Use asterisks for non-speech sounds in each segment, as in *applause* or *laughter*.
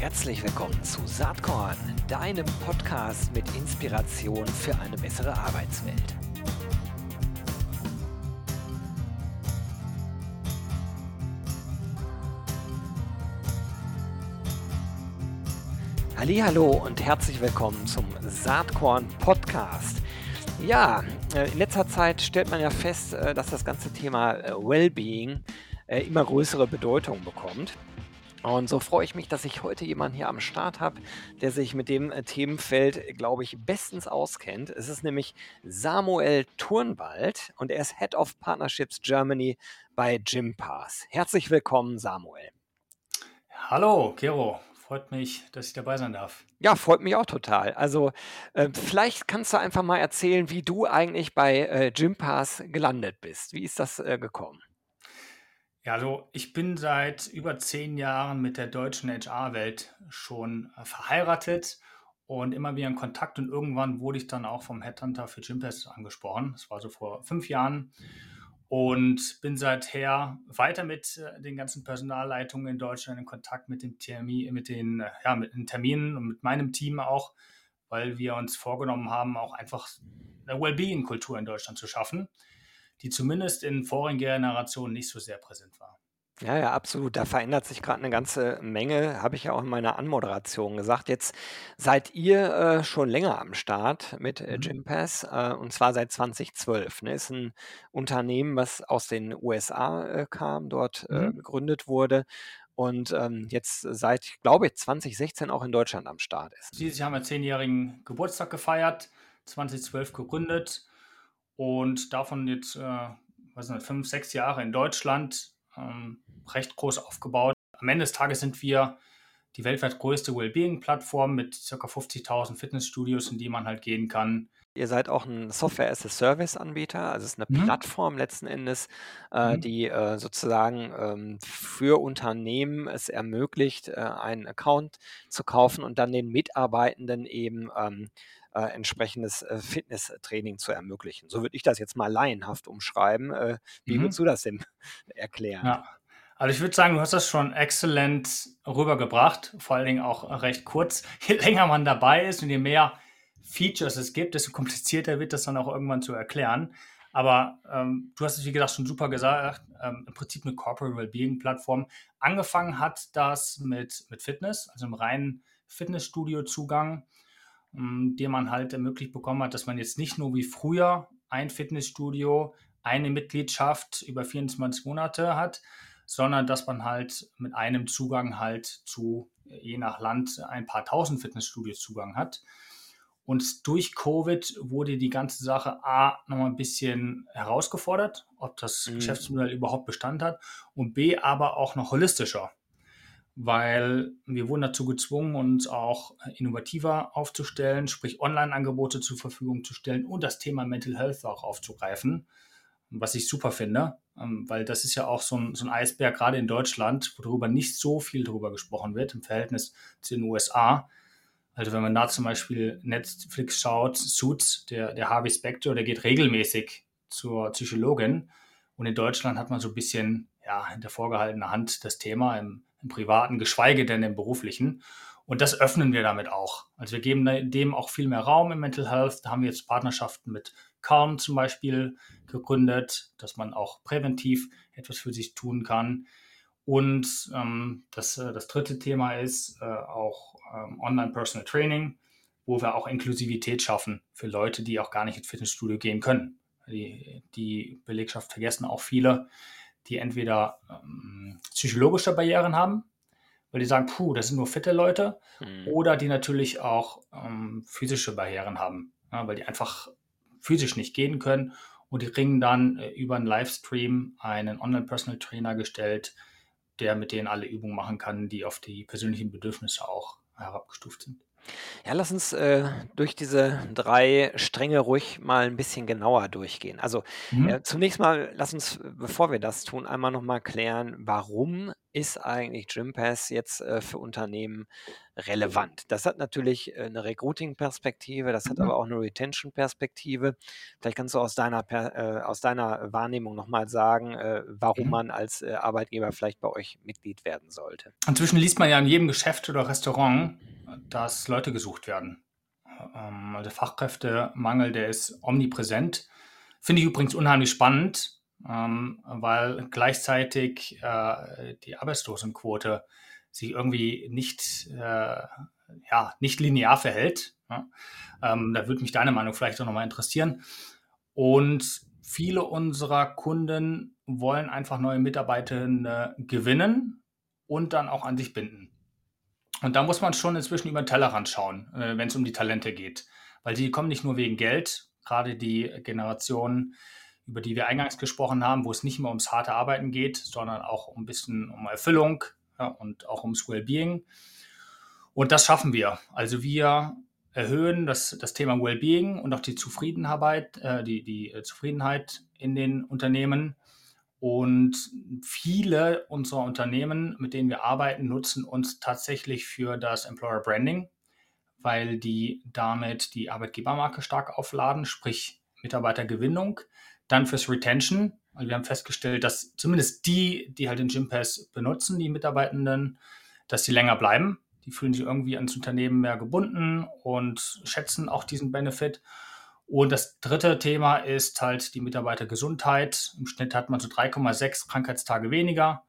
Herzlich willkommen zu Saatkorn, deinem Podcast mit Inspiration für eine bessere Arbeitswelt. Hallo und herzlich willkommen zum Saatkorn Podcast. Ja, äh, in letzter Zeit stellt man ja fest, äh, dass das ganze Thema äh, Wellbeing immer größere Bedeutung bekommt. Und so freue ich mich, dass ich heute jemanden hier am Start habe, der sich mit dem Themenfeld, glaube ich, bestens auskennt. Es ist nämlich Samuel Turnwald und er ist Head of Partnerships Germany bei Gympass. Herzlich willkommen, Samuel. Hallo, Kero. Freut mich, dass ich dabei sein darf. Ja, freut mich auch total. Also äh, vielleicht kannst du einfach mal erzählen, wie du eigentlich bei äh, Gympass gelandet bist. Wie ist das äh, gekommen? Ja, also ich bin seit über zehn Jahren mit der deutschen HR-Welt schon äh, verheiratet und immer wieder in Kontakt und irgendwann wurde ich dann auch vom Headhunter für Gympass angesprochen. Das war so vor fünf Jahren und bin seither weiter mit äh, den ganzen Personalleitungen in Deutschland in Kontakt mit, dem Termin, mit, den, äh, ja, mit den Terminen und mit meinem Team auch, weil wir uns vorgenommen haben, auch einfach eine Wellbeing-Kultur in Deutschland zu schaffen, die zumindest in vorigen Generationen nicht so sehr präsent war. Ja, ja, absolut. Da verändert sich gerade eine ganze Menge, habe ich ja auch in meiner Anmoderation gesagt. Jetzt seid ihr äh, schon länger am Start mit äh, Mhm. Gympass äh, und zwar seit 2012. Ne? Ist ein Unternehmen, was aus den USA äh, kam, dort äh, Mhm. gegründet wurde und ähm, jetzt seit, glaube ich, 2016 auch in Deutschland am Start ist. Dieses Jahr haben wir zehnjährigen Geburtstag gefeiert, 2012 gegründet und davon jetzt, äh, was nicht, fünf, sechs Jahre in Deutschland. Ähm, recht groß aufgebaut. Am Ende des Tages sind wir die weltweit größte Wellbeing-Plattform mit ca. 50.000 Fitnessstudios, in die man halt gehen kann. Ihr seid auch ein Software-as-a-Service-Anbieter, also es ist eine mhm. Plattform letzten Endes, äh, mhm. die äh, sozusagen ähm, für Unternehmen es ermöglicht, äh, einen Account zu kaufen und dann den Mitarbeitenden eben ähm, äh, entsprechendes äh, Fitnesstraining zu ermöglichen. So würde ich das jetzt mal laienhaft umschreiben. Äh, wie mhm. würdest du das denn *laughs* erklären? Ja. Also ich würde sagen, du hast das schon exzellent rübergebracht, vor allen Dingen auch recht kurz. *laughs* Je länger man dabei ist und je mehr Features es gibt, desto komplizierter wird das dann auch irgendwann zu erklären. Aber ähm, du hast es, wie gesagt, schon super gesagt, ähm, im Prinzip eine Corporate Wellbeing-Plattform. Angefangen hat das mit, mit Fitness, also im reinen Fitnessstudio-Zugang, den man halt ermöglicht bekommen hat, dass man jetzt nicht nur wie früher ein Fitnessstudio, eine Mitgliedschaft über 24 Monate hat, sondern dass man halt mit einem Zugang halt zu, je nach Land, ein paar tausend Fitnessstudios Zugang hat. Und durch Covid wurde die ganze Sache A nochmal ein bisschen herausgefordert, ob das mhm. Geschäftsmodell überhaupt Bestand hat und B aber auch noch holistischer, weil wir wurden dazu gezwungen, uns auch innovativer aufzustellen, sprich Online-Angebote zur Verfügung zu stellen und das Thema Mental Health auch aufzugreifen, was ich super finde. Ähm, weil das ist ja auch so ein, so ein Eisberg, gerade in Deutschland, worüber nicht so viel drüber gesprochen wird im Verhältnis zu den USA. Also wenn man da zum Beispiel Netflix schaut, Suits, der, der Harvey Specter, der geht regelmäßig zur Psychologin. Und in Deutschland hat man so ein bisschen ja, hinter vorgehaltener Hand das Thema im, im privaten, geschweige denn im beruflichen. Und das öffnen wir damit auch. Also wir geben dem auch viel mehr Raum im Mental Health. Da haben wir jetzt Partnerschaften mit Calm zum Beispiel gegründet, dass man auch präventiv etwas für sich tun kann. Und ähm, das, äh, das dritte Thema ist äh, auch ähm, Online-Personal Training, wo wir auch Inklusivität schaffen für Leute, die auch gar nicht ins Fitnessstudio gehen können. Die, die Belegschaft vergessen auch viele, die entweder ähm, psychologische Barrieren haben, weil die sagen, puh, das sind nur fitte Leute, mhm. oder die natürlich auch ähm, physische Barrieren haben, ja, weil die einfach physisch nicht gehen können und die kriegen dann äh, über einen Livestream einen Online-Personal Trainer gestellt, der mit denen alle Übungen machen kann, die auf die persönlichen Bedürfnisse auch herabgestuft sind. Ja, lass uns äh, durch diese drei Stränge ruhig mal ein bisschen genauer durchgehen. Also mhm. äh, zunächst mal, lass uns, bevor wir das tun, einmal nochmal klären, warum ist eigentlich Gympass jetzt äh, für Unternehmen relevant? Das hat natürlich äh, eine Recruiting-Perspektive, das hat Mhm. aber auch eine Retention-Perspektive. Vielleicht kannst du aus deiner, per, äh, aus deiner Wahrnehmung nochmal sagen, äh, warum Mhm. man als äh, Arbeitgeber vielleicht bei euch Mitglied werden sollte. Inzwischen liest man ja in jedem Geschäft oder Restaurant, dass Leute gesucht werden. Ähm, also Fachkräftemangel, der ist omnipräsent. Finde ich übrigens unheimlich spannend, ähm, weil gleichzeitig äh, die Arbeitslosenquote sich irgendwie nicht, äh, ja, nicht linear verhält. Ähm, da würde mich deine Meinung vielleicht auch nochmal interessieren. Und viele unserer Kunden wollen einfach neue Mitarbeitende gewinnen und dann auch an sich binden. Und da muss man schon inzwischen über den Tellerrand schauen, äh, wenn es um die Talente geht. Weil die kommen nicht nur wegen Geld, gerade die Generation, über die wir eingangs gesprochen haben, wo es nicht mehr ums harte Arbeiten geht, sondern auch ein bisschen um Erfüllung ja, und auch ums Wellbeing. Und das schaffen wir. Also wir erhöhen das, das Thema Wellbeing und auch die Zufriedenheit, äh, die, die Zufriedenheit in den Unternehmen. Und viele unserer Unternehmen, mit denen wir arbeiten, nutzen uns tatsächlich für das Employer Branding, weil die damit die Arbeitgebermarke stark aufladen, sprich Mitarbeitergewinnung. Dann fürs Retention. Also wir haben festgestellt, dass zumindest die, die halt den Gympass benutzen, die Mitarbeitenden, dass sie länger bleiben. Die fühlen sich irgendwie ans Unternehmen mehr gebunden und schätzen auch diesen Benefit. Und das dritte Thema ist halt die Mitarbeitergesundheit. Im Schnitt hat man so 3,6 Krankheitstage weniger.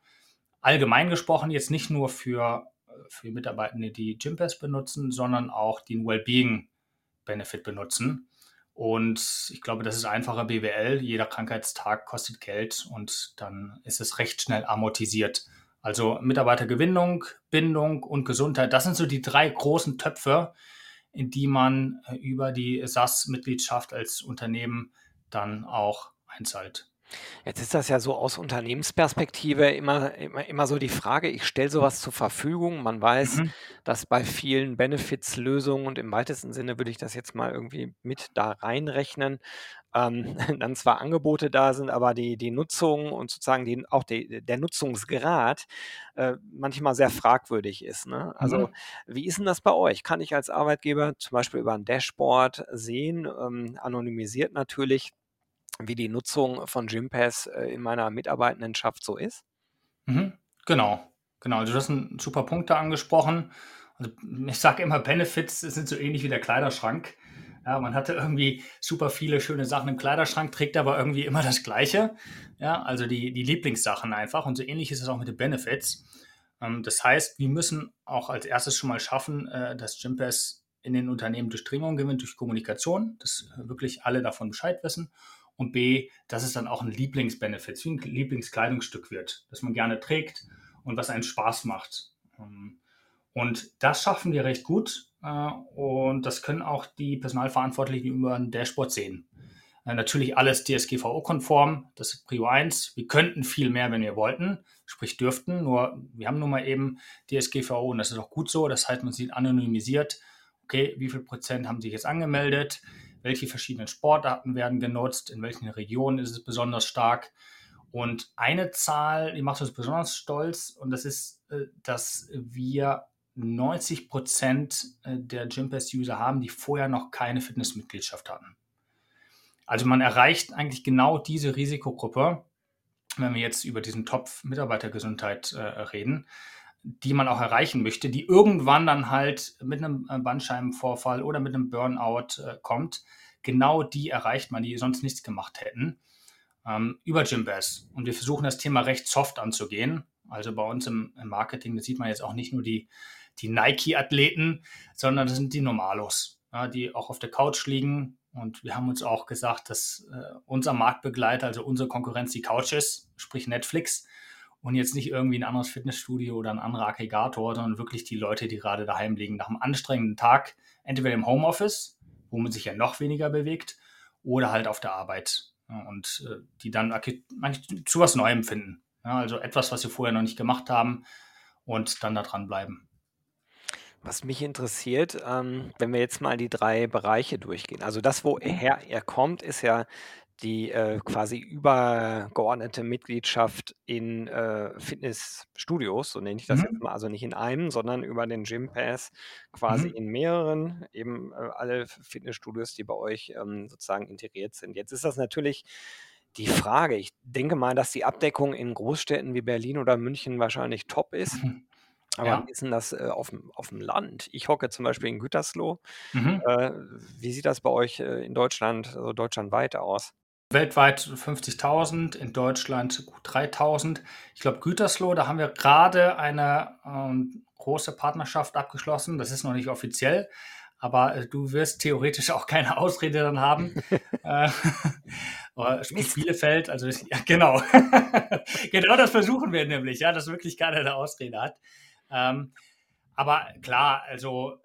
Allgemein gesprochen, jetzt nicht nur für, für Mitarbeitende, die Gympass benutzen, sondern auch einen Wellbeing-Benefit benutzen. Und ich glaube, das ist einfacher BWL. Jeder Krankheitstag kostet Geld und dann ist es recht schnell amortisiert. Also Mitarbeitergewinnung, Bindung und Gesundheit, das sind so die drei großen Töpfe, in die man äh, über die SAS-Mitgliedschaft als Unternehmen dann auch einzahlt. Jetzt ist das ja so aus Unternehmensperspektive immer, immer, immer so die Frage, ich stelle sowas zur Verfügung. Man weiß, Mhm. dass bei vielen Benefits-Lösungen und im weitesten Sinne würde ich das jetzt mal irgendwie mit da reinrechnen, ähm, *laughs* dann zwar Angebote da sind, aber die, die Nutzung und sozusagen die, auch die, der Nutzungsgrad äh, manchmal sehr fragwürdig ist. Ne? Also Mhm. wie ist denn das bei euch? Kann ich als Arbeitgeber zum Beispiel über ein Dashboard sehen, ähm, anonymisiert natürlich, wie die Nutzung von Gympass äh, in meiner Mitarbeitendenschaft so ist? Mhm. Genau, genau. Also du hast einen super Punkt da angesprochen. Also ich sage immer, Benefits sind so ähnlich wie der Kleiderschrank. Ja, man hatte irgendwie super viele schöne Sachen im Kleiderschrank, trägt aber irgendwie immer das Gleiche. Ja, also die, die Lieblingssachen einfach. Und so ähnlich ist es auch mit den Benefits. Ähm, das heißt, wir müssen auch als erstes schon mal schaffen, äh, dass Gympass in den Unternehmen Durchdringung gewinnt durch Kommunikation, dass wirklich alle davon Bescheid wissen. Und B, dass es dann auch ein Lieblingsbenefit, wie ein Lieblingskleidungsstück wird, das man gerne trägt und was einen Spaß macht. Ähm, und das schaffen wir recht gut. Äh, und das können auch die Personalverantwortlichen über ein Dashboard sehen. Äh, natürlich alles DSGVO-konform, das ist Prio 1. Wir könnten viel mehr, wenn wir wollten, sprich dürften, nur wir haben nun mal eben DSGVO und das ist auch gut so. Das heißt, man sieht anonymisiert, okay, wie viel Prozent haben sich jetzt angemeldet, welche verschiedenen Sportarten werden genutzt, in welchen Regionen ist es besonders stark. Und eine Zahl, die macht uns besonders stolz, und das ist, äh, dass wir 90 Prozent der Gympass-User haben, die vorher noch keine Fitnessmitgliedschaft hatten. Also man erreicht eigentlich genau diese Risikogruppe, wenn wir jetzt über diesen Topf Mitarbeitergesundheit äh, reden, die man auch erreichen möchte, die irgendwann dann halt mit einem Bandscheibenvorfall oder mit einem Burnout äh, kommt. Genau die erreicht man, die sonst nichts gemacht hätten, ähm, über Gympass. Und wir versuchen das Thema recht soft anzugehen. Also bei uns im, im Marketing, da sieht man jetzt auch nicht nur die, die Nike-Athleten, sondern das sind die Normalos, ja, die auch auf der Couch liegen. Und wir haben uns auch gesagt, dass äh, unser Marktbegleiter, also unsere Konkurrenz, die Couch ist, sprich Netflix und jetzt nicht irgendwie ein anderes Fitnessstudio oder ein anderer Aggregator, sondern wirklich die Leute, die gerade daheim liegen, nach einem anstrengenden Tag, entweder im Homeoffice, wo man sich ja noch weniger bewegt, oder halt auf der Arbeit. Und äh, die dann zu was Neuem finden. Also etwas, was sie vorher noch nicht gemacht haben und dann da dranbleiben. Was mich interessiert, ähm, wenn wir jetzt mal die drei Bereiche durchgehen. Also das, woher er kommt, ist ja die äh, quasi übergeordnete Mitgliedschaft in äh, Fitnessstudios, so nenne ich das jetzt Mhm. mal, also nicht in einem, sondern über den Gym Pass quasi Mhm. in mehreren, eben äh, alle Fitnessstudios, die bei euch ähm, sozusagen integriert sind. Jetzt ist das natürlich die Frage. Ich denke mal, dass die Abdeckung in Großstädten wie Berlin oder München wahrscheinlich top ist. Mhm. *laughs* Aber wie Ja. ist denn das äh, auf dem, auf dem Land? Ich hocke zum Beispiel in Gütersloh. Mhm. Äh, wie sieht das bei euch äh, in Deutschland, also deutschlandweit aus? Weltweit 50.000, in Deutschland gut 3.000. Ich glaube, Gütersloh, da haben wir gerade eine ähm, große Partnerschaft abgeschlossen. Das ist noch nicht offiziell, aber äh, du wirst theoretisch auch keine Ausrede dann haben. *laughs* äh, *laughs* Mist. Bielefeld, also *laughs* ja, genau. genau das versuchen wir nämlich, ja, dass wirklich keiner eine Ausrede hat. Ähm, aber klar, also äh,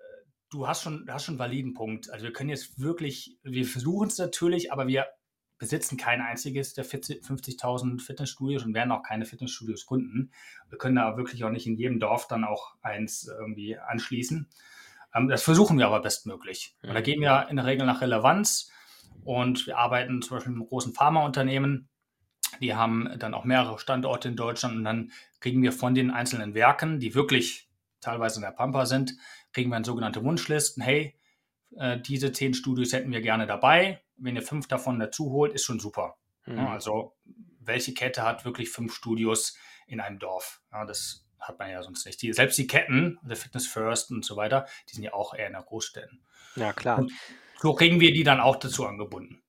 du hast schon, hast schon einen validen Punkt. Also wir können jetzt wirklich, wir versuchen es natürlich, aber wir besitzen kein einziges der 40 50.000 Fitnessstudios und werden auch keine Fitnessstudios gründen. Wir können da wirklich auch nicht in jedem Dorf dann auch eins irgendwie anschließen. Ähm, das versuchen wir aber bestmöglich. Und da gehen wir in der Regel nach Relevanz und wir arbeiten zum Beispiel mit einem großen Pharmaunternehmen. Die haben dann auch mehrere Standorte in Deutschland und dann kriegen wir von den einzelnen Werken, die wirklich teilweise in der Pampa sind, kriegen wir dann sogenannte Wunschlisten. Hey, äh, diese zehn Studios hätten wir gerne dabei. Wenn ihr fünf davon dazu holt, ist schon super. Mhm. also, welche Kette hat wirklich fünf Studios in einem Dorf? Ja, das hat man ja sonst nicht. Die, selbst die Ketten, der Fitness First und so weiter, die sind ja auch eher in der Großstädten. Ja, klar. Und so kriegen wir die dann auch dazu angebunden.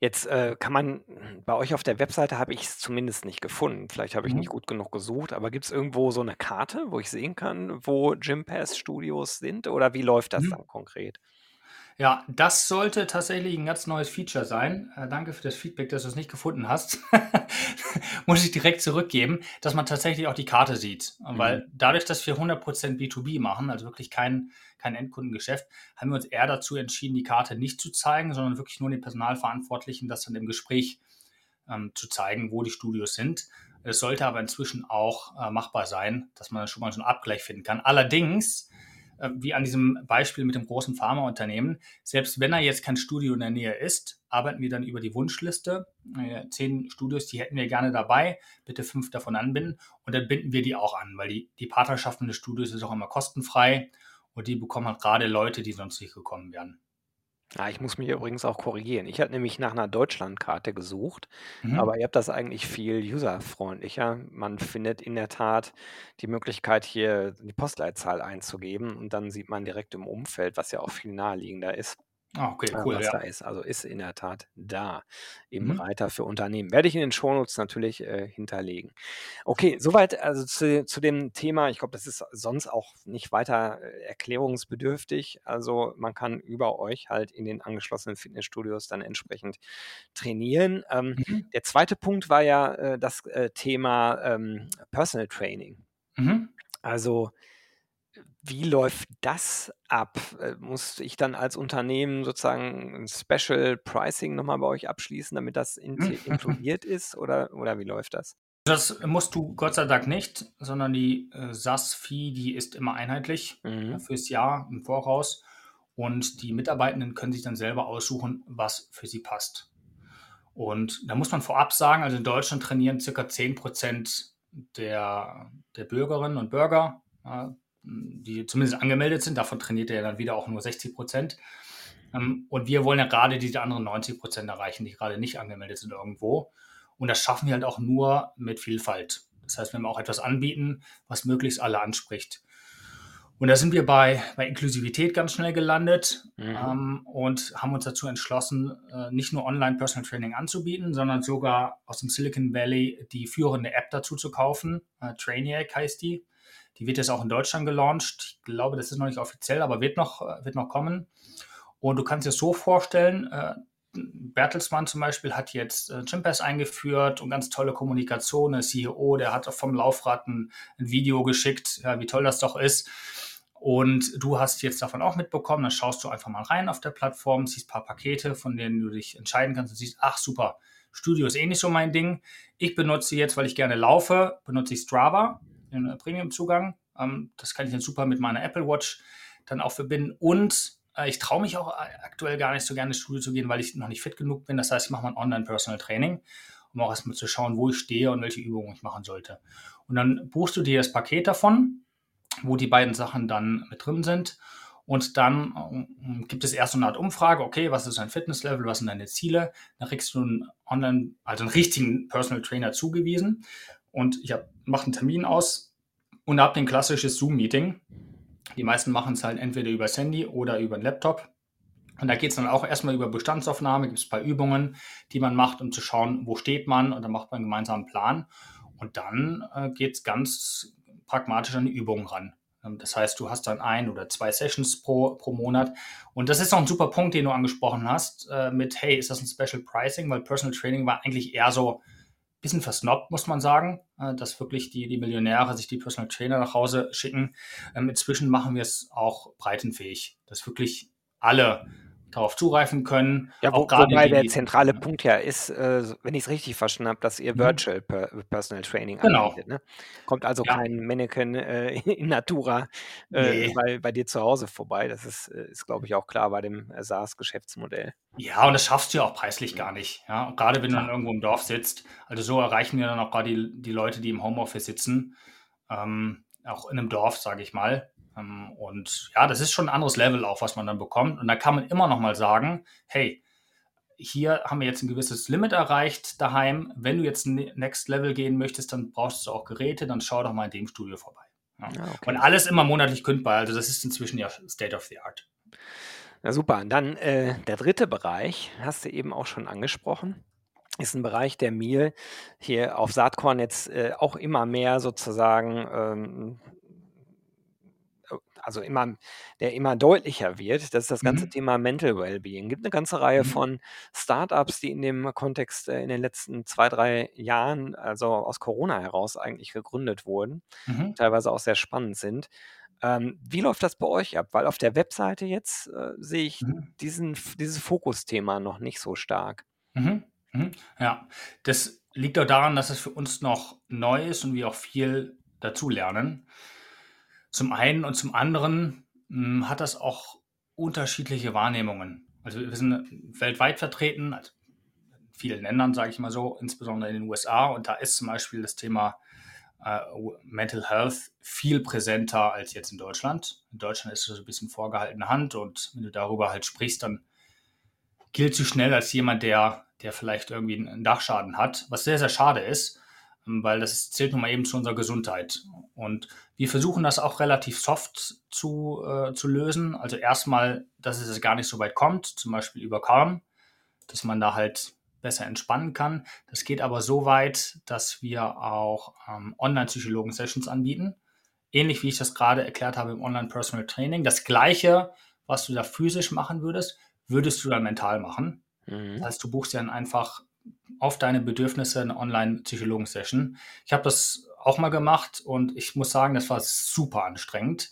Jetzt äh, kann man, bei euch auf der Webseite habe ich es zumindest nicht gefunden. Vielleicht habe ich nicht Mhm. gut genug gesucht, aber gibt es irgendwo so eine Karte, wo ich sehen kann, wo Gym Pass Studios sind? Oder wie läuft das Mhm. dann konkret? Ja, das sollte tatsächlich ein ganz neues Feature sein. Äh, danke für das Feedback, dass du es nicht gefunden hast. *laughs* Muss ich direkt zurückgeben, dass man tatsächlich auch die Karte sieht. Mhm. Weil dadurch, dass wir 100% B2B machen, also wirklich kein, kein Endkundengeschäft, haben wir uns eher dazu entschieden, die Karte nicht zu zeigen, sondern wirklich nur den Personalverantwortlichen das dann im Gespräch ähm, zu zeigen, wo die Studios sind. Es sollte aber inzwischen auch äh, machbar sein, dass man schon mal so einen Abgleich finden kann. Allerdings, wie an diesem Beispiel mit dem großen Pharmaunternehmen, selbst wenn er jetzt kein Studio in der Nähe ist, arbeiten wir dann über die Wunschliste. Äh, zehn Studios, die hätten wir gerne dabei, bitte fünf davon anbinden und dann binden wir die auch an, weil die, die Partnerschaft mit den Studios ist auch immer kostenfrei und die bekommen halt gerade Leute, die sonst nicht gekommen wären. Ja, ich muss mich übrigens auch korrigieren. Ich hatte nämlich nach einer Deutschlandkarte gesucht, Mhm. aber ihr habt das eigentlich viel userfreundlicher. Man findet in der Tat die Möglichkeit, hier die Postleitzahl einzugeben und dann sieht man direkt im Umfeld, was ja auch viel naheliegender ist. Ah, okay, äh, cool, was ja. da ist. Also ist in der Tat da im Mhm. Reiter für Unternehmen. Werde ich in den Shownotes natürlich äh, hinterlegen. Okay, soweit also zu, zu dem Thema. Ich glaube, das ist sonst auch nicht weiter äh, erklärungsbedürftig. Also man kann über euch halt in den angeschlossenen Fitnessstudios dann entsprechend trainieren. Ähm, Mhm. der zweite Punkt war ja äh, das äh, Thema ähm, Personal Training. Mhm. Also wie läuft das ab? Äh, muss ich dann als Unternehmen sozusagen ein Special Pricing nochmal bei euch abschließen, damit das *laughs* inkludiert ist oder oder wie läuft das? Das musst du Gott sei Dank nicht, sondern die äh, SaaS-Fee, die ist immer einheitlich äh, Mhm. fürs Jahr im Voraus. Und die Mitarbeitenden können sich dann selber aussuchen, was für sie passt. Und da muss man vorab sagen, also in Deutschland trainieren circa 10% der, der Bürgerinnen und Bürger, äh, die zumindest angemeldet sind. Davon trainiert er dann wieder auch nur 60%. Ähm, und wir wollen ja gerade diese anderen 90% erreichen, die gerade nicht angemeldet sind irgendwo. Und das schaffen wir halt auch nur mit Vielfalt. Das heißt, wenn wir auch etwas anbieten, was möglichst alle anspricht. Und da sind wir bei, bei Inklusivität ganz schnell gelandet Mhm. ähm, und haben uns dazu entschlossen, äh, nicht nur Online-Personal Training anzubieten, sondern sogar aus dem Silicon Valley die führende App dazu zu kaufen. Äh, Trainiac heißt die. Die wird jetzt auch in Deutschland gelauncht. Ich glaube, das ist noch nicht offiziell, aber wird noch, äh, wird noch kommen. Und du kannst dir so vorstellen, äh, Bertelsmann zum Beispiel hat jetzt äh, Gympass eingeführt und ganz tolle Kommunikation. Der CEO, der hat vom Laufrad ein, ein Video geschickt, ja, wie toll das doch ist. Und du hast jetzt davon auch mitbekommen, dann schaust du einfach mal rein auf der Plattform, siehst ein paar Pakete, von denen du dich entscheiden kannst und siehst, ach super, Studio ist eh nicht so mein Ding. Ich benutze jetzt, weil ich gerne laufe, benutze ich Strava, den Premium-Zugang. Ähm, das kann ich dann super mit meiner Apple Watch dann auch verbinden. Und Äh, ich traue mich auch äh, aktuell gar nicht so gerne ins Studio zu gehen, weil ich noch nicht fit genug bin. Das heißt, ich mache mal ein Online-Personal-Training, um auch erstmal zu schauen, wo ich stehe und welche Übungen ich machen sollte. Und dann buchst du dir das Paket davon, wo die beiden Sachen dann mit drin sind. Und dann ähm, gibt es erst so eine Art Umfrage, okay, was ist dein Fitnesslevel, was sind deine Ziele? Dann kriegst du einen Online, also einen richtigen Personal Trainer zugewiesen. Und ich mache einen Termin aus und habe ein klassisches Zoom-Meeting. Die meisten machen es halt entweder über das Handy oder über den Laptop. Und da geht es dann auch erstmal über Bestandsaufnahme, gibt es ein paar Übungen, die man macht, um zu schauen, wo steht man und dann macht man einen gemeinsamen Plan. Und dann äh, geht es ganz pragmatisch an die Übungen ran. Ähm, das heißt, du hast dann ein oder zwei Sessions pro, pro Monat. Und das ist auch ein super Punkt, den du angesprochen hast, äh, mit, hey, ist das ein Special Pricing? Weil Personal Training war eigentlich eher so ein bisschen versnobbt, muss man sagen, dass wirklich die, die Millionäre sich die Personal Trainer nach Hause schicken. Ähm, inzwischen machen wir es auch breitenfähig, dass wirklich alle darauf zugreifen können. Ja, wo, wobei der zentrale Punkt ja ist, äh, wenn ich es richtig verstanden habe, dass ihr mhm. Virtual per Personal Training genau. anbietet. Ne? Kommt also ja. kein Mannequin äh, *laughs* in Natura äh, nee. bei, bei, dir zu Hause vorbei. Das ist, äh, ist glaube ich, auch klar bei dem äh, SaaS-Geschäftsmodell. Ja, und das schaffst du ja auch preislich gar nicht. Ja? Gerade wenn du dann irgendwo im Dorf sitzt. Also so erreichen wir dann auch gerade die, die Leute, die im Homeoffice sitzen. Ähm, auch in einem Dorf, sage ich mal. Ähm, und ja, das ist schon ein anderes Level auch, was man dann bekommt. Und da kann man immer noch mal sagen, hey, hier haben wir jetzt ein gewisses Limit erreicht daheim. Wenn du jetzt Next Level gehen möchtest, dann brauchst du auch Geräte, dann schau doch mal in dem Studio vorbei. Ja. Ja, okay. Und alles immer monatlich kündbar. Also das ist inzwischen ja State of the Art. Na super. Und dann äh, der dritte Bereich, hast du eben auch schon angesprochen, ist ein Bereich, der mir hier auf Saatkorn jetzt äh, auch immer mehr sozusagen ähm, also immer, der immer deutlicher wird, das ist das ganze mhm. Thema Mental Wellbeing. Es gibt eine ganze Reihe mhm. von Startups, die in dem Kontext äh, in den letzten zwei, drei Jahren, also aus Corona heraus eigentlich gegründet wurden, mhm. teilweise auch sehr spannend sind. Ähm, wie läuft das bei euch ab? Weil auf der Webseite jetzt äh, sehe ich mhm. diesen, dieses Fokusthema noch nicht so stark. Mhm. Mhm. Ja, das liegt auch daran, dass es für uns noch neu ist und wir auch viel dazulernen. Zum einen und zum anderen mh, hm, hat das auch unterschiedliche Wahrnehmungen. Also wir sind weltweit vertreten, also in vielen Ländern, sage ich mal so, insbesondere in den USA. Und da ist zum Beispiel das Thema äh, Mental Health viel präsenter als jetzt in Deutschland. In Deutschland ist es so ein bisschen vorgehaltene Hand und wenn du darüber halt sprichst, dann gilt du schnell als jemand, der, der vielleicht irgendwie einen Dachschaden hat, was sehr, sehr schade ist, weil das zählt nun mal eben zu unserer Gesundheit. Und wir versuchen das auch relativ soft zu, äh, zu lösen. Also erstmal, dass es gar nicht so weit kommt, zum Beispiel über Calm, dass man da halt besser entspannen kann. Das geht aber so weit, dass wir auch ähm, Online-Psychologen-Sessions anbieten. Ähnlich wie ich das gerade erklärt habe im Online-Personal Training. Das gleiche, was du da physisch machen würdest, würdest du dann mental machen. Mhm. Das heißt, du buchst dann einfach auf deine Bedürfnisse eine Online-Psychologen-Session. Ich habe das auch mal gemacht und ich muss sagen, das war super anstrengend.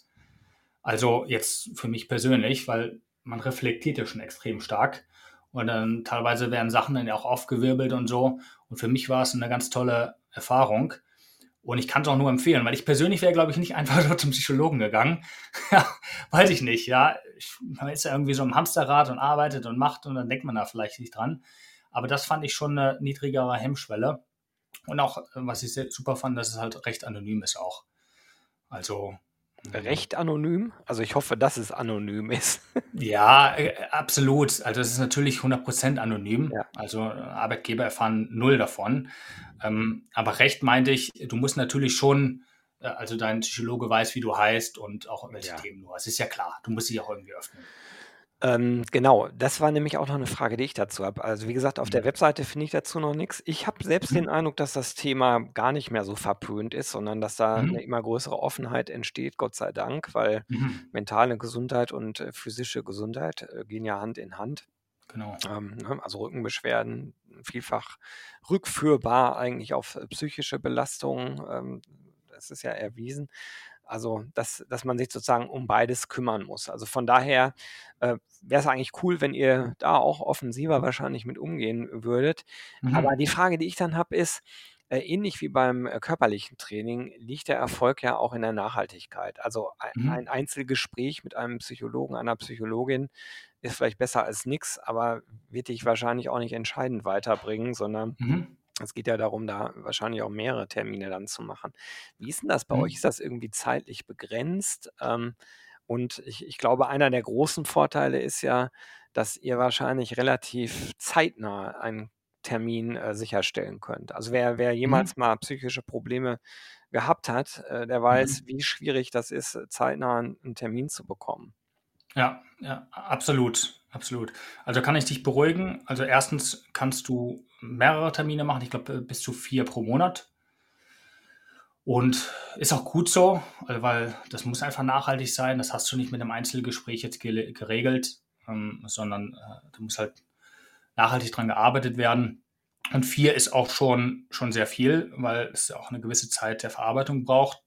Also jetzt für mich persönlich, weil man reflektiert ja schon extrem stark und dann teilweise werden Sachen dann ja auch aufgewirbelt und so. Und für mich war es eine ganz tolle Erfahrung. Und ich kann es auch nur empfehlen, weil ich persönlich wäre, glaube ich, nicht *laughs* einfach so zum Psychologen gegangen. weiß ich nicht, ja. Man ist ja irgendwie so im Hamsterrad und arbeitet und macht und dann denkt man da vielleicht nicht dran. Aber das fand ich schon eine niedrigere Hemmschwelle. Und auch, was ich sehr super fand, dass es halt recht anonym ist auch. Also. Recht anonym? Also ich hoffe, dass es anonym ist. *laughs* ja, äh, absolut. Also es ist natürlich 100% anonym. Ja. Also Arbeitgeber erfahren null davon. Ähm, aber Recht meinte ich, du musst natürlich schon, äh, also dein Psychologe weiß, wie du heißt und auch welche ja. Themen du hast. Ist ja klar, du musst dich auch irgendwie öffnen. Ähm, genau, das war nämlich auch noch eine Frage, die ich dazu habe. Also wie gesagt, auf der mhm. Webseite finde ich dazu noch nichts. Ich habe selbst den mhm. Eindruck, dass das Thema gar nicht mehr so verpönt ist, sondern dass da Mhm. eine immer größere Offenheit entsteht, Gott sei Dank, weil Mhm. mentale Gesundheit und äh, physische Gesundheit äh, gehen ja Hand in Hand. Genau. Ähm, ne, also Rückenbeschwerden, vielfach rückführbar eigentlich auf äh, psychische Belastungen. Ähm, das ist ja erwiesen. Also, dass, dass man sich sozusagen um beides kümmern muss. Also von daher äh, wäre es eigentlich cool, wenn ihr da auch offensiver wahrscheinlich mit umgehen würdet. Mhm. Aber die Frage, die ich dann habe, ist, äh, ähnlich wie beim äh, körperlichen Training liegt der Erfolg ja auch in der Nachhaltigkeit. Also ein, Mhm. ein Einzelgespräch mit einem Psychologen, einer Psychologin ist vielleicht besser als nichts, aber wird dich wahrscheinlich auch nicht entscheidend weiterbringen, sondern Mhm. Es geht ja darum, da wahrscheinlich auch mehrere Termine dann zu machen. Wie ist denn das bei euch? Mhm. Ist das irgendwie zeitlich begrenzt? Ähm, und ich, ich glaube, einer der großen Vorteile ist ja, dass ihr wahrscheinlich relativ zeitnah einen Termin äh, sicherstellen könnt. Also wer, wer Mhm. jemals mal psychische Probleme gehabt hat, äh, der Mhm. weiß, wie schwierig das ist, zeitnah einen Termin zu bekommen. Ja, ja, absolut, absolut. Also kann ich dich beruhigen. Also erstens kannst du mehrere Termine machen, ich glaube bis zu vier pro Monat. Und ist auch gut so, also weil das muss einfach nachhaltig sein. Das hast du nicht mit einem Einzelgespräch jetzt geregelt, ähm, sondern äh, da muss halt nachhaltig dran gearbeitet werden. Und vier ist auch schon, schon sehr viel, weil es auch eine gewisse Zeit der Verarbeitung braucht.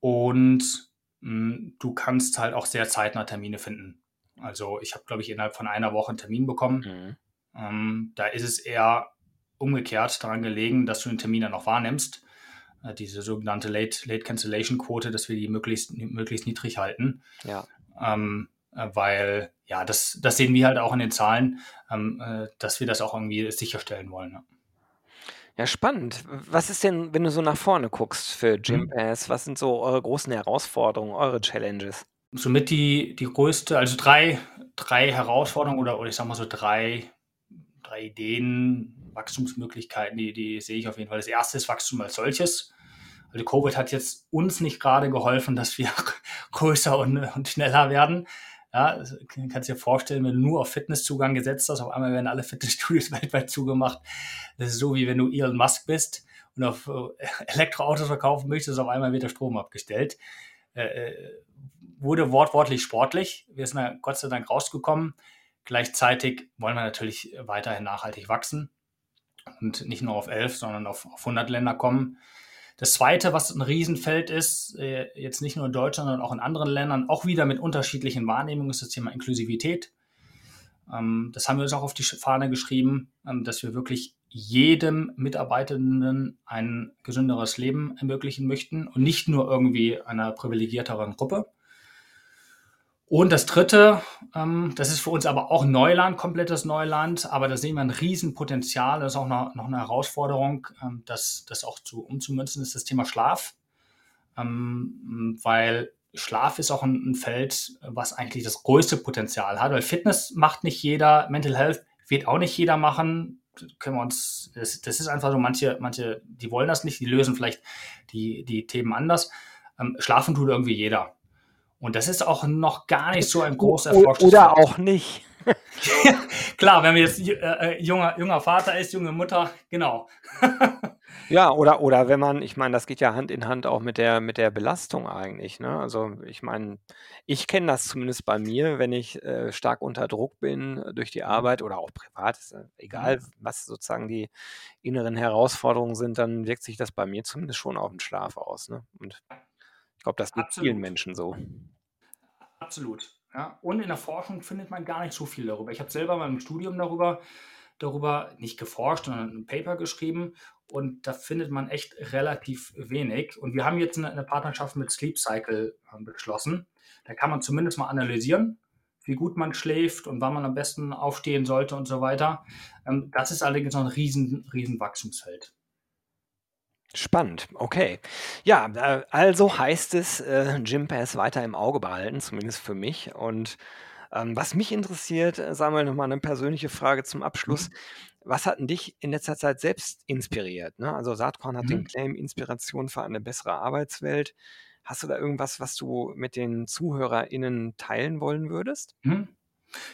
Und du kannst halt auch sehr zeitnah Termine finden. Also ich habe, glaube ich, innerhalb von einer Woche einen Termin bekommen. Mhm. Ähm, da ist es eher umgekehrt daran gelegen, dass du den Termin dann auch wahrnimmst. Äh, diese sogenannte Late, Late Cancellation Quote, dass wir die möglichst, möglichst niedrig halten. Ja. Ähm, äh, weil, ja, das, das sehen wir halt auch in den Zahlen, ähm, äh, dass wir das auch irgendwie sicherstellen wollen. Ne? Ja, spannend. Was ist denn, wenn du so nach vorne guckst für Gym Mhm. Pass? Was sind so eure großen Herausforderungen, eure Challenges? Somit die, die größte, also drei, drei Herausforderungen oder, oder ich sag mal so drei, drei Ideen, Wachstumsmöglichkeiten, die, die sehe ich auf jeden Fall. Das erste ist Wachstum als solches. Also Covid hat jetzt uns nicht gerade geholfen, dass wir *laughs* größer und, und schneller werden. Ja, kannst dir vorstellen, wenn du nur auf Fitnesszugang gesetzt hast, auf einmal werden alle Fitnessstudios *laughs* weltweit zugemacht. Das ist so, wie wenn du Elon Musk bist und auf äh, Elektroautos verkaufen möchtest, auf einmal wird der Strom abgestellt. Äh, äh, wurde wortwörtlich sportlich. Wir sind da Gott sei Dank rausgekommen. Gleichzeitig wollen wir natürlich weiterhin nachhaltig wachsen und nicht nur auf 11, sondern auf, auf 100 Länder kommen. Das zweite, was ein Riesenfeld ist, äh, jetzt nicht nur in Deutschland, sondern auch in anderen Ländern, auch wieder mit unterschiedlichen Wahrnehmungen, ist das Thema Inklusivität. Ähm, das haben wir uns auch auf die Fahne geschrieben, ähm, dass wir wirklich jedem Mitarbeitenden ein gesünderes Leben ermöglichen möchten und nicht nur irgendwie einer privilegierteren Gruppe. Und das Dritte, ähm, das ist für uns aber auch Neuland, komplettes Neuland, aber da sehen wir ein Riesenpotenzial, das ist auch noch, noch eine Herausforderung, ähm, das, das auch zu umzumünzen, ist das Thema Schlaf, ähm, weil Schlaf ist auch ein, ein Feld, was eigentlich das größte Potenzial hat, weil Fitness macht nicht jeder, Mental Health wird auch nicht jeder machen, können wir uns, das, das ist einfach so, manche, manche, die wollen das nicht, die lösen vielleicht die, die Themen anders. Ähm, schlafen tut irgendwie jeder. Und das ist auch noch gar nicht so ein großer Erfolg. Oder auch nicht. *laughs* *laughs* Klar, wenn man jetzt äh, junger, junger Vater ist, junge Mutter, genau. *laughs* ja, oder, oder wenn man, ich meine, das geht ja Hand in Hand auch mit der, mit der Belastung eigentlich. Ne? Also ich meine, ich kenne das zumindest bei mir, wenn ich äh, stark unter Druck bin durch die Arbeit oder auch privat, ist, äh, egal was sozusagen die inneren Herausforderungen sind, dann wirkt sich das bei mir zumindest schon auf den Schlaf aus. Ne? Und glaube, das geht Absolut. vielen Menschen so. Absolut. Ja. Und in der Forschung findet man gar nicht so viel darüber. Ich habe selber mal im Studium darüber, darüber nicht geforscht, sondern ein Paper geschrieben und da findet man echt relativ wenig. Und wir haben jetzt eine, eine Partnerschaft mit Sleep Cycle äh, beschlossen. Da kann man zumindest mal analysieren, wie gut man schläft und wann man am besten aufstehen sollte und so weiter. Ähm, das ist allerdings noch ein riesen, riesen Wachstumsfeld. Spannend, okay. Ja, äh, also heißt es, äh, Gympass weiter im Auge behalten, zumindest für mich. Und ähm, was mich interessiert, äh, sagen wir nochmal eine persönliche Frage zum Abschluss. Mhm. Was hat denn dich in letzter Zeit selbst inspiriert? Ne? Also Saatkorn hat Mhm. den Claim Inspiration für eine bessere Arbeitswelt. Hast du da irgendwas, was du mit den ZuhörerInnen teilen wollen würdest? Mhm.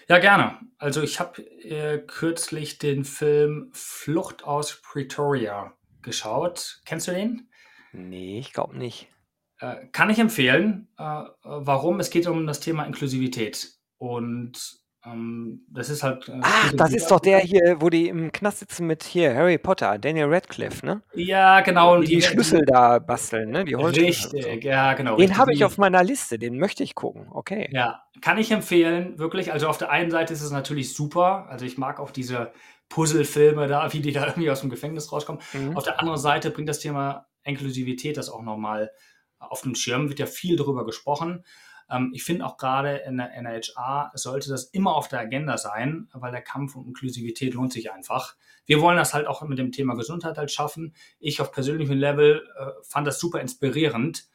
Ja, gerne. Also ich habe äh, kürzlich den Film Flucht aus Pretoria geschaut. Kennst du den? Nee, ich glaube nicht. Äh, kann ich empfehlen. Äh, warum? Es geht um das Thema Inklusivität. Und ähm, das ist halt. Äh, Ach, das ist doch der hier, wo die im Knast sitzen mit hier Harry Potter, Daniel Radcliffe, ne? Ja, genau. Die, die, Schlüssel die, da basteln, ne? Die Holzschlüssel. Richtig, so. ja, genau. Den habe ich auf meiner Liste, den möchte ich gucken, okay. Ja, kann ich empfehlen, wirklich. Also auf der einen Seite ist es natürlich super. Also ich mag auch diese Puzzlefilme da, wie die da irgendwie aus dem Gefängnis rauskommen. Mhm. Auf der anderen Seite bringt das Thema Inklusivität das auch nochmal auf den Schirm, wird ja viel darüber gesprochen. Ähm, ich finde auch gerade in der NHA sollte das immer auf der Agenda sein, weil der Kampf um Inklusivität lohnt sich einfach. Wir wollen das halt auch mit dem Thema Gesundheit halt schaffen. Ich auf persönlichem Level äh, fand das super inspirierend,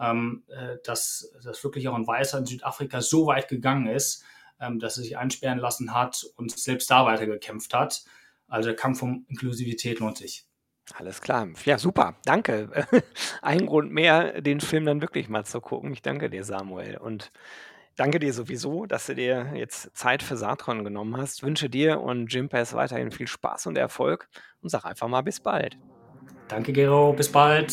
ähm, äh, dass, dass wirklich auch ein Weißer in Südafrika so weit gegangen ist, ähm, dass er sich einsperren lassen hat und selbst da weiter gekämpft hat. Also der Kampf um Inklusivität lohnt sich. Alles klar. Ja, super. Danke. *laughs* Ein Grund mehr, den Film dann wirklich mal zu gucken. Ich danke dir, Samuel. Und danke dir sowieso, dass du dir jetzt Zeit für Satron genommen hast. Wünsche dir und Gympass weiterhin viel Spaß und Erfolg und sag einfach mal bis bald. Danke, Gero. Bis bald.